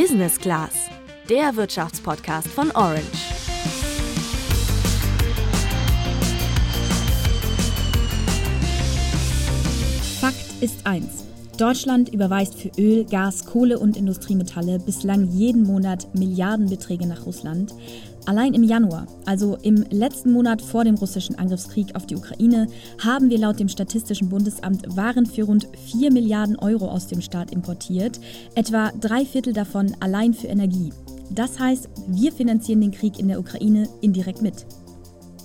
Business Class, der Wirtschaftspodcast von Orange. Fakt ist eins. Deutschland überweist für Öl, Gas, Kohle und Industriemetalle bislang jeden Monat Milliardenbeträge nach Russland. Allein im Januar, also im letzten Monat vor dem russischen Angriffskrieg auf die Ukraine, haben wir laut dem Statistischen Bundesamt Waren für rund 4 Milliarden Euro aus dem Staat importiert, etwa drei Viertel davon allein für Energie. Das heißt, wir finanzieren den Krieg in der Ukraine indirekt mit.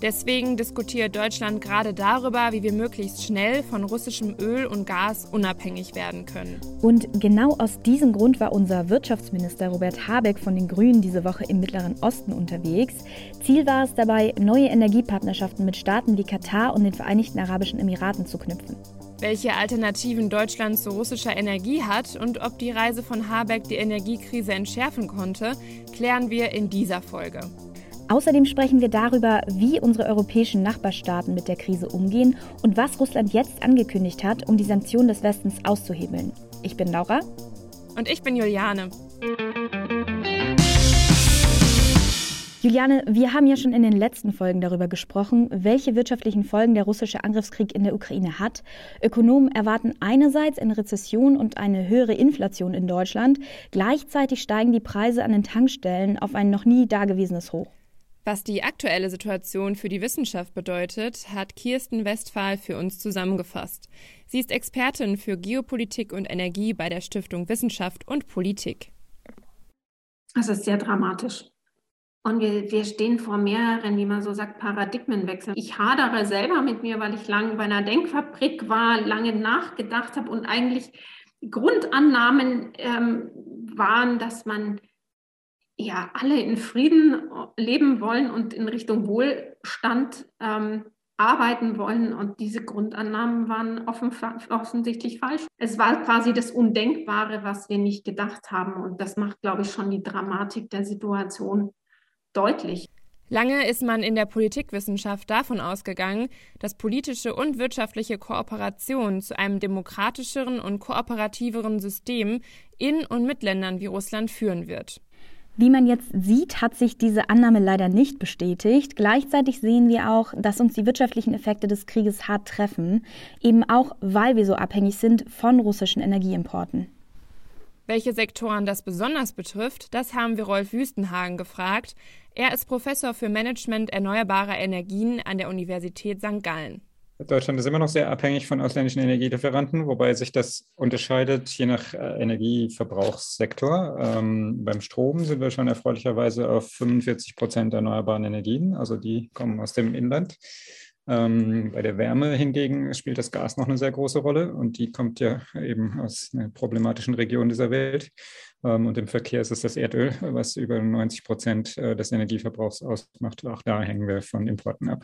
Deswegen diskutiert Deutschland gerade darüber, wie wir möglichst schnell von russischem Öl und Gas unabhängig werden können. Und genau aus diesem Grund war unser Wirtschaftsminister Robert Habeck von den Grünen diese Woche im Mittleren Osten unterwegs. Ziel war es dabei, neue Energiepartnerschaften mit Staaten wie Katar und den Vereinigten Arabischen Emiraten zu knüpfen. Welche Alternativen Deutschland zu russischer Energie hat und ob die Reise von Habeck die Energiekrise entschärfen konnte, klären wir in dieser Folge. Außerdem sprechen wir darüber, wie unsere europäischen Nachbarstaaten mit der Krise umgehen und was Russland jetzt angekündigt hat, um die Sanktionen des Westens auszuhebeln. Ich bin Laura. Und ich bin Juliane. Juliane, wir haben ja schon in den letzten Folgen darüber gesprochen, welche wirtschaftlichen Folgen der russische Angriffskrieg in der Ukraine hat. Ökonomen erwarten einerseits eine Rezession und eine höhere Inflation in Deutschland. Gleichzeitig steigen die Preise an den Tankstellen auf ein noch nie dagewesenes Hoch. Was die aktuelle Situation für die Wissenschaft bedeutet, hat Kirsten Westphal für uns zusammengefasst. Sie ist Expertin für Geopolitik und Energie bei der Stiftung Wissenschaft und Politik. Das ist sehr dramatisch. Und wir, wir stehen vor mehreren, wie man so sagt, Paradigmenwechseln. Ich hadere selber mit mir, weil ich lange bei einer Denkfabrik war, lange nachgedacht habe und eigentlich Grundannahmen ähm, waren, dass man ja alle in Frieden leben wollen und in Richtung Wohlstand ähm, arbeiten wollen. Und diese Grundannahmen waren offen, offensichtlich falsch. Es war quasi das Undenkbare, was wir nicht gedacht haben. Und das macht, glaube ich, schon die Dramatik der Situation deutlich. Lange ist man in der Politikwissenschaft davon ausgegangen, dass politische und wirtschaftliche Kooperation zu einem demokratischeren und kooperativeren System in und mit Ländern wie Russland führen wird. Wie man jetzt sieht, hat sich diese Annahme leider nicht bestätigt. Gleichzeitig sehen wir auch, dass uns die wirtschaftlichen Effekte des Krieges hart treffen, eben auch weil wir so abhängig sind von russischen Energieimporten. Welche Sektoren das besonders betrifft, das haben wir Rolf Wüstenhagen gefragt. Er ist Professor für Management erneuerbarer Energien an der Universität St. Gallen. Deutschland ist immer noch sehr abhängig von ausländischen Energielieferanten, wobei sich das unterscheidet je nach äh, Energieverbrauchssektor. Ähm, beim Strom sind wir schon erfreulicherweise auf 45 Prozent erneuerbaren Energien, also die kommen aus dem Inland. Ähm, bei der Wärme hingegen spielt das Gas noch eine sehr große Rolle und die kommt ja eben aus einer problematischen Region dieser Welt. Ähm, und im Verkehr ist es das Erdöl, was über 90 Prozent äh, des Energieverbrauchs ausmacht. Auch da hängen wir von Importen ab.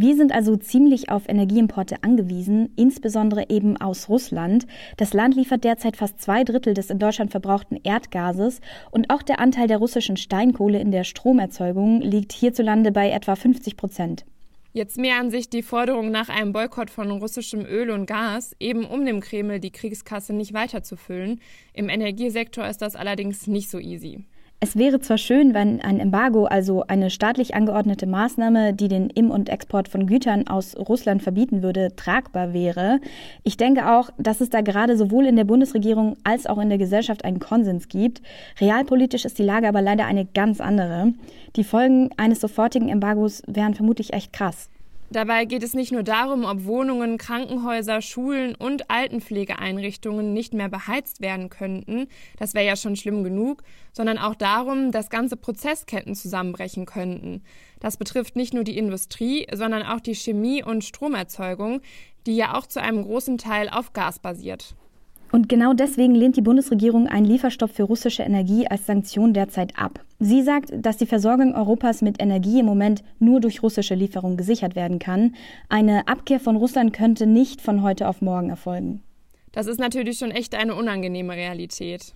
Wir sind also ziemlich auf Energieimporte angewiesen, insbesondere eben aus Russland. Das Land liefert derzeit fast zwei Drittel des in Deutschland verbrauchten Erdgases und auch der Anteil der russischen Steinkohle in der Stromerzeugung liegt hierzulande bei etwa 50 Prozent. Jetzt mehren sich die Forderungen nach einem Boykott von russischem Öl und Gas, eben um dem Kreml die Kriegskasse nicht weiterzufüllen. Im Energiesektor ist das allerdings nicht so easy. Es wäre zwar schön, wenn ein Embargo, also eine staatlich angeordnete Maßnahme, die den Im- und Export von Gütern aus Russland verbieten würde, tragbar wäre. Ich denke auch, dass es da gerade sowohl in der Bundesregierung als auch in der Gesellschaft einen Konsens gibt. Realpolitisch ist die Lage aber leider eine ganz andere. Die Folgen eines sofortigen Embargos wären vermutlich echt krass. Dabei geht es nicht nur darum, ob Wohnungen, Krankenhäuser, Schulen und Altenpflegeeinrichtungen nicht mehr beheizt werden könnten, das wäre ja schon schlimm genug, sondern auch darum, dass ganze Prozessketten zusammenbrechen könnten. Das betrifft nicht nur die Industrie, sondern auch die Chemie- und Stromerzeugung, die ja auch zu einem großen Teil auf Gas basiert. Und genau deswegen lehnt die Bundesregierung einen Lieferstopp für russische Energie als Sanktion derzeit ab. Sie sagt, dass die Versorgung Europas mit Energie im Moment nur durch russische Lieferungen gesichert werden kann. Eine Abkehr von Russland könnte nicht von heute auf morgen erfolgen. Das ist natürlich schon echt eine unangenehme Realität.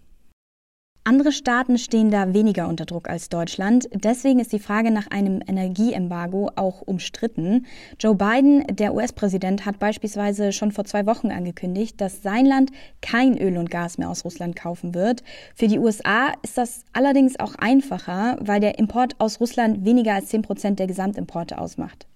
Andere Staaten stehen da weniger unter Druck als Deutschland. Deswegen ist die Frage nach einem Energieembargo auch umstritten. Joe Biden, der US-Präsident, hat beispielsweise schon vor zwei Wochen angekündigt, dass sein Land kein Öl und Gas mehr aus Russland kaufen wird. Für die USA ist das allerdings auch einfacher, weil der Import aus Russland weniger als 10 Prozent der Gesamtimporte ausmacht.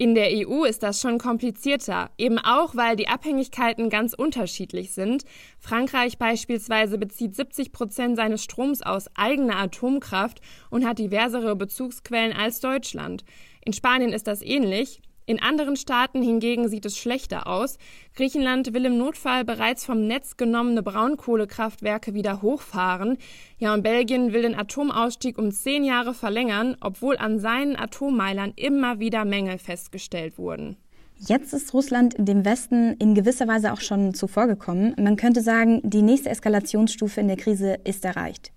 In der EU ist das schon komplizierter, eben auch weil die Abhängigkeiten ganz unterschiedlich sind. Frankreich beispielsweise bezieht 70 Prozent seines Stroms aus eigener Atomkraft und hat diversere Bezugsquellen als Deutschland. In Spanien ist das ähnlich. In anderen Staaten hingegen sieht es schlechter aus. Griechenland will im Notfall bereits vom Netz genommene Braunkohlekraftwerke wieder hochfahren. Ja, und Belgien will den Atomausstieg um zehn Jahre verlängern, obwohl an seinen Atommeilern immer wieder Mängel festgestellt wurden. Jetzt ist Russland dem Westen in gewisser Weise auch schon zuvorgekommen. Man könnte sagen, die nächste Eskalationsstufe in der Krise ist erreicht.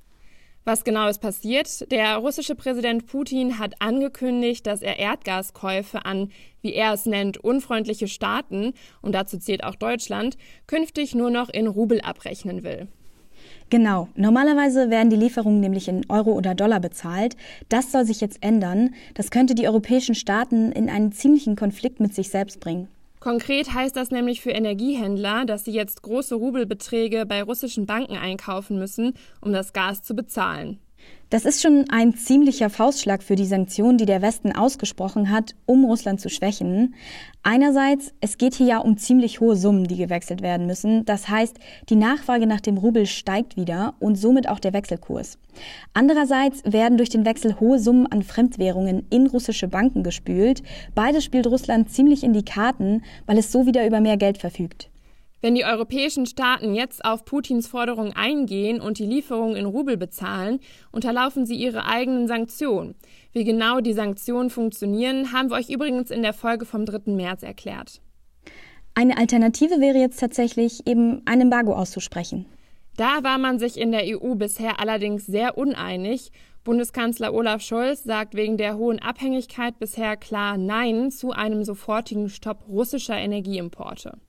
Was genau ist passiert? Der russische Präsident Putin hat angekündigt, dass er Erdgaskäufe an, wie er es nennt, unfreundliche Staaten, und dazu zählt auch Deutschland, künftig nur noch in Rubel abrechnen will. Genau. Normalerweise werden die Lieferungen nämlich in Euro oder Dollar bezahlt. Das soll sich jetzt ändern. Das könnte die europäischen Staaten in einen ziemlichen Konflikt mit sich selbst bringen. Konkret heißt das nämlich für Energiehändler, dass sie jetzt große Rubelbeträge bei russischen Banken einkaufen müssen, um das Gas zu bezahlen. Das ist schon ein ziemlicher Faustschlag für die Sanktionen, die der Westen ausgesprochen hat, um Russland zu schwächen. Einerseits, es geht hier ja um ziemlich hohe Summen, die gewechselt werden müssen. Das heißt, die Nachfrage nach dem Rubel steigt wieder und somit auch der Wechselkurs. Andererseits werden durch den Wechsel hohe Summen an Fremdwährungen in russische Banken gespült. Beides spielt Russland ziemlich in die Karten, weil es so wieder über mehr Geld verfügt. Wenn die europäischen Staaten jetzt auf Putins Forderung eingehen und die Lieferungen in Rubel bezahlen, unterlaufen sie ihre eigenen Sanktionen. Wie genau die Sanktionen funktionieren, haben wir euch übrigens in der Folge vom 3. März erklärt. Eine Alternative wäre jetzt tatsächlich eben ein Embargo auszusprechen. Da war man sich in der EU bisher allerdings sehr uneinig. Bundeskanzler Olaf Scholz sagt wegen der hohen Abhängigkeit bisher klar Nein zu einem sofortigen Stopp russischer Energieimporte.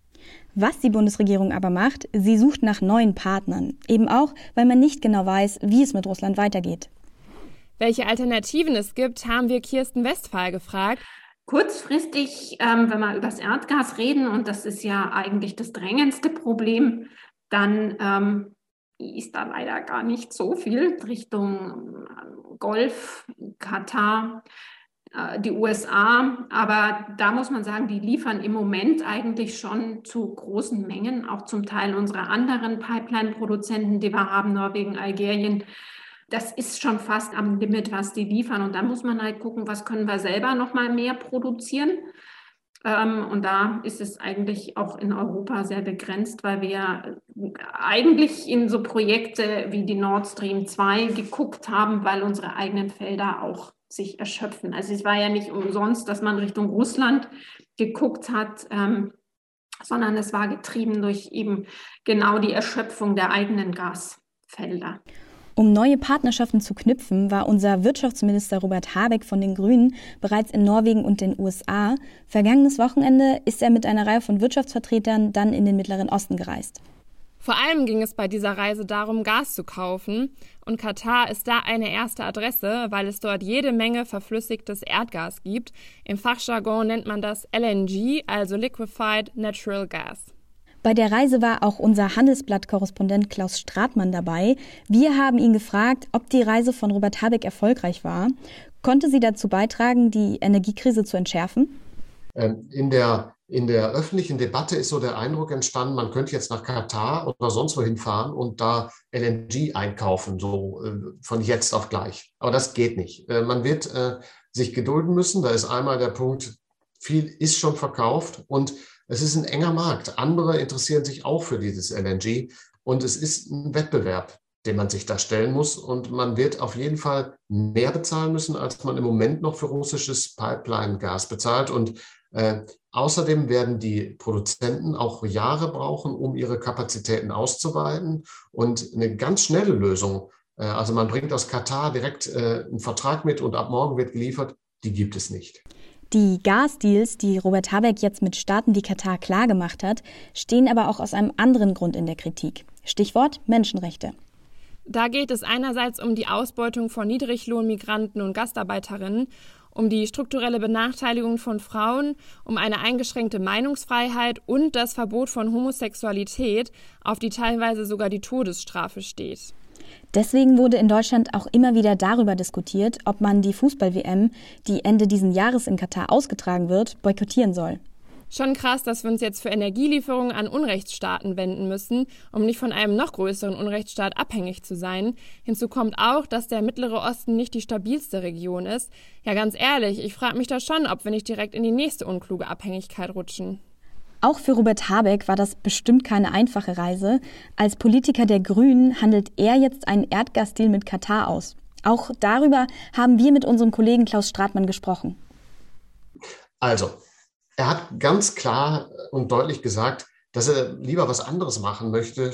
Was die Bundesregierung aber macht, sie sucht nach neuen Partnern, eben auch, weil man nicht genau weiß, wie es mit Russland weitergeht. Welche Alternativen es gibt, haben wir Kirsten Westphal gefragt. Kurzfristig, ähm, wenn wir über das Erdgas reden, und das ist ja eigentlich das drängendste Problem, dann ähm, ist da leider gar nicht so viel Richtung ähm, Golf, Katar. Äh, die USA. Aber da muss man sagen, die liefern im Moment eigentlich schon zu großen Mengen, auch zum Teil unserer anderen Pipeline-Produzenten, die wir haben, Norwegen, Algerien. Das ist schon fast am Limit, was die liefern. Und da muss man halt gucken, was können wir selber noch mal mehr produzieren. Ähm, und da ist es eigentlich auch in Europa sehr begrenzt, weil wir eigentlich in so Projekte wie die Nord Stream 2 geguckt haben, weil unsere eigenen Felder auch sich erschöpfen. Also es war ja nicht umsonst, dass man Richtung Russland geguckt hat, ähm, sondern es war getrieben durch eben genau die Erschöpfung der eigenen Gasfelder. Um neue Partnerschaften zu knüpfen, war unser Wirtschaftsminister Robert Habeck von den Grünen bereits in Norwegen und den USA. Vergangenes Wochenende ist er mit einer Reihe von Wirtschaftsvertretern dann in den Mittleren Osten gereist. Vor allem ging es bei dieser Reise darum, Gas zu kaufen. Und Katar ist da eine erste Adresse, weil es dort jede Menge verflüssigtes Erdgas gibt. Im Fachjargon nennt man das LNG, also Liquefied Natural Gas. Bei der Reise war auch unser Handelsblatt-Korrespondent Klaus Stratmann dabei. Wir haben ihn gefragt, ob die Reise von Robert Habeck erfolgreich war. Konnte sie dazu beitragen, die Energiekrise zu entschärfen? Ähm, in der in der öffentlichen Debatte ist so der Eindruck entstanden, man könnte jetzt nach Katar oder sonst wohin fahren und da LNG einkaufen, so äh, von jetzt auf gleich. Aber das geht nicht. Äh, man wird äh, sich gedulden müssen. Da ist einmal der Punkt, viel ist schon verkauft und es ist ein enger Markt. Andere interessieren sich auch für dieses LNG und es ist ein Wettbewerb, den man sich da stellen muss. Und man wird auf jeden Fall mehr bezahlen müssen, als man im Moment noch für russisches Pipeline-Gas bezahlt. Und äh, außerdem werden die Produzenten auch Jahre brauchen, um ihre Kapazitäten auszuweiten. Und eine ganz schnelle Lösung, äh, also man bringt aus Katar direkt äh, einen Vertrag mit und ab morgen wird geliefert, die gibt es nicht. Die Gasdeals, die Robert Habeck jetzt mit Staaten wie Katar klargemacht hat, stehen aber auch aus einem anderen Grund in der Kritik. Stichwort Menschenrechte. Da geht es einerseits um die Ausbeutung von Niedriglohnmigranten und Gastarbeiterinnen, um die strukturelle Benachteiligung von Frauen, um eine eingeschränkte Meinungsfreiheit und das Verbot von Homosexualität, auf die teilweise sogar die Todesstrafe steht. Deswegen wurde in Deutschland auch immer wieder darüber diskutiert, ob man die Fußball-WM, die Ende diesen Jahres in Katar ausgetragen wird, boykottieren soll. Schon krass, dass wir uns jetzt für Energielieferungen an Unrechtsstaaten wenden müssen, um nicht von einem noch größeren Unrechtsstaat abhängig zu sein. Hinzu kommt auch, dass der Mittlere Osten nicht die stabilste Region ist. Ja, ganz ehrlich, ich frage mich da schon, ob wir nicht direkt in die nächste unkluge Abhängigkeit rutschen. Auch für Robert Habeck war das bestimmt keine einfache Reise. Als Politiker der Grünen handelt er jetzt einen Erdgasdeal mit Katar aus. Auch darüber haben wir mit unserem Kollegen Klaus Stratmann gesprochen. Also, er hat ganz klar und deutlich gesagt, dass er lieber was anderes machen möchte,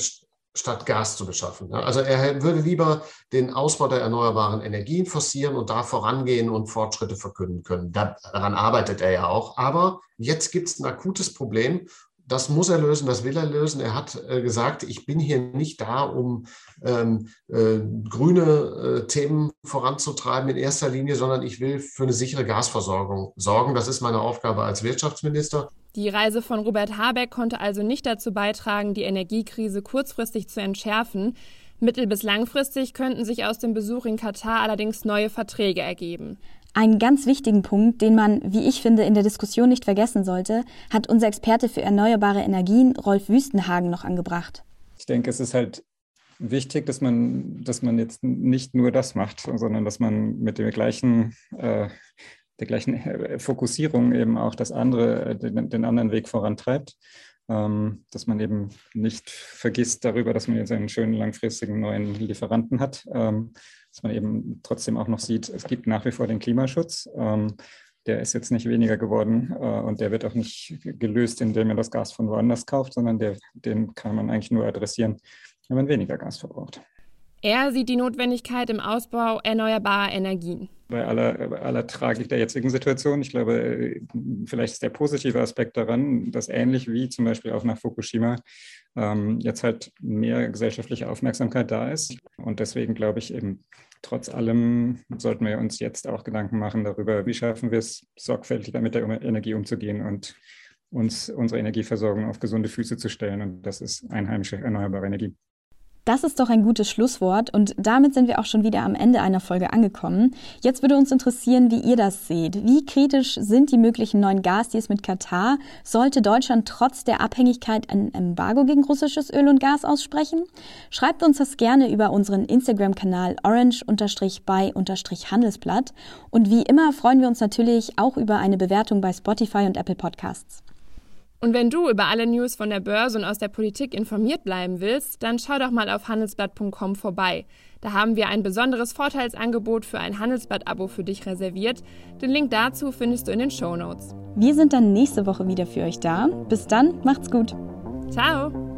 statt Gas zu beschaffen. Also er würde lieber den Ausbau der erneuerbaren Energien forcieren und da vorangehen und Fortschritte verkünden können. Daran arbeitet er ja auch. Aber jetzt gibt es ein akutes Problem das muss er lösen, das will er lösen. Er hat äh, gesagt, ich bin hier nicht da, um ähm, äh, grüne äh, Themen voranzutreiben in erster Linie, sondern ich will für eine sichere Gasversorgung sorgen. Das ist meine Aufgabe als Wirtschaftsminister. Die Reise von Robert Habeck konnte also nicht dazu beitragen, die Energiekrise kurzfristig zu entschärfen. Mittel- bis langfristig könnten sich aus dem Besuch in Katar allerdings neue Verträge ergeben. Einen ganz wichtigen Punkt, den man, wie ich finde, in der Diskussion nicht vergessen sollte, hat unser Experte für erneuerbare Energien, Rolf Wüstenhagen, noch angebracht. Ich denke, es ist halt wichtig, dass man, dass man jetzt nicht nur das macht, sondern dass man mit dem gleichen, äh, der gleichen äh, Fokussierung eben auch das andere, äh, den, den anderen Weg vorantreibt. Ähm, dass man eben nicht vergisst darüber, dass man jetzt einen schönen langfristigen neuen Lieferanten hat, ähm, dass man eben trotzdem auch noch sieht, es gibt nach wie vor den Klimaschutz. Ähm, der ist jetzt nicht weniger geworden äh, und der wird auch nicht gelöst, indem man das Gas von woanders kauft, sondern der, den kann man eigentlich nur adressieren, wenn man weniger Gas verbraucht. Er sieht die Notwendigkeit im Ausbau erneuerbarer Energien. Bei aller, aller Tragik der jetzigen Situation, ich glaube, vielleicht ist der positive Aspekt daran, dass ähnlich wie zum Beispiel auch nach Fukushima ähm, jetzt halt mehr gesellschaftliche Aufmerksamkeit da ist. Und deswegen glaube ich eben, trotz allem sollten wir uns jetzt auch Gedanken machen darüber, wie schaffen wir es, sorgfältiger mit der Energie umzugehen und uns unsere Energieversorgung auf gesunde Füße zu stellen. Und das ist einheimische erneuerbare Energie. Das ist doch ein gutes Schlusswort und damit sind wir auch schon wieder am Ende einer Folge angekommen. Jetzt würde uns interessieren, wie ihr das seht. Wie kritisch sind die möglichen neuen Gasdeals mit Katar? Sollte Deutschland trotz der Abhängigkeit ein Embargo gegen russisches Öl und Gas aussprechen? Schreibt uns das gerne über unseren Instagram-Kanal orange-by-handelsblatt und wie immer freuen wir uns natürlich auch über eine Bewertung bei Spotify und Apple Podcasts. Und wenn du über alle News von der Börse und aus der Politik informiert bleiben willst, dann schau doch mal auf handelsblatt.com vorbei. Da haben wir ein besonderes Vorteilsangebot für ein Handelsblatt-Abo für dich reserviert. Den Link dazu findest du in den Show Notes. Wir sind dann nächste Woche wieder für euch da. Bis dann, macht's gut. Ciao.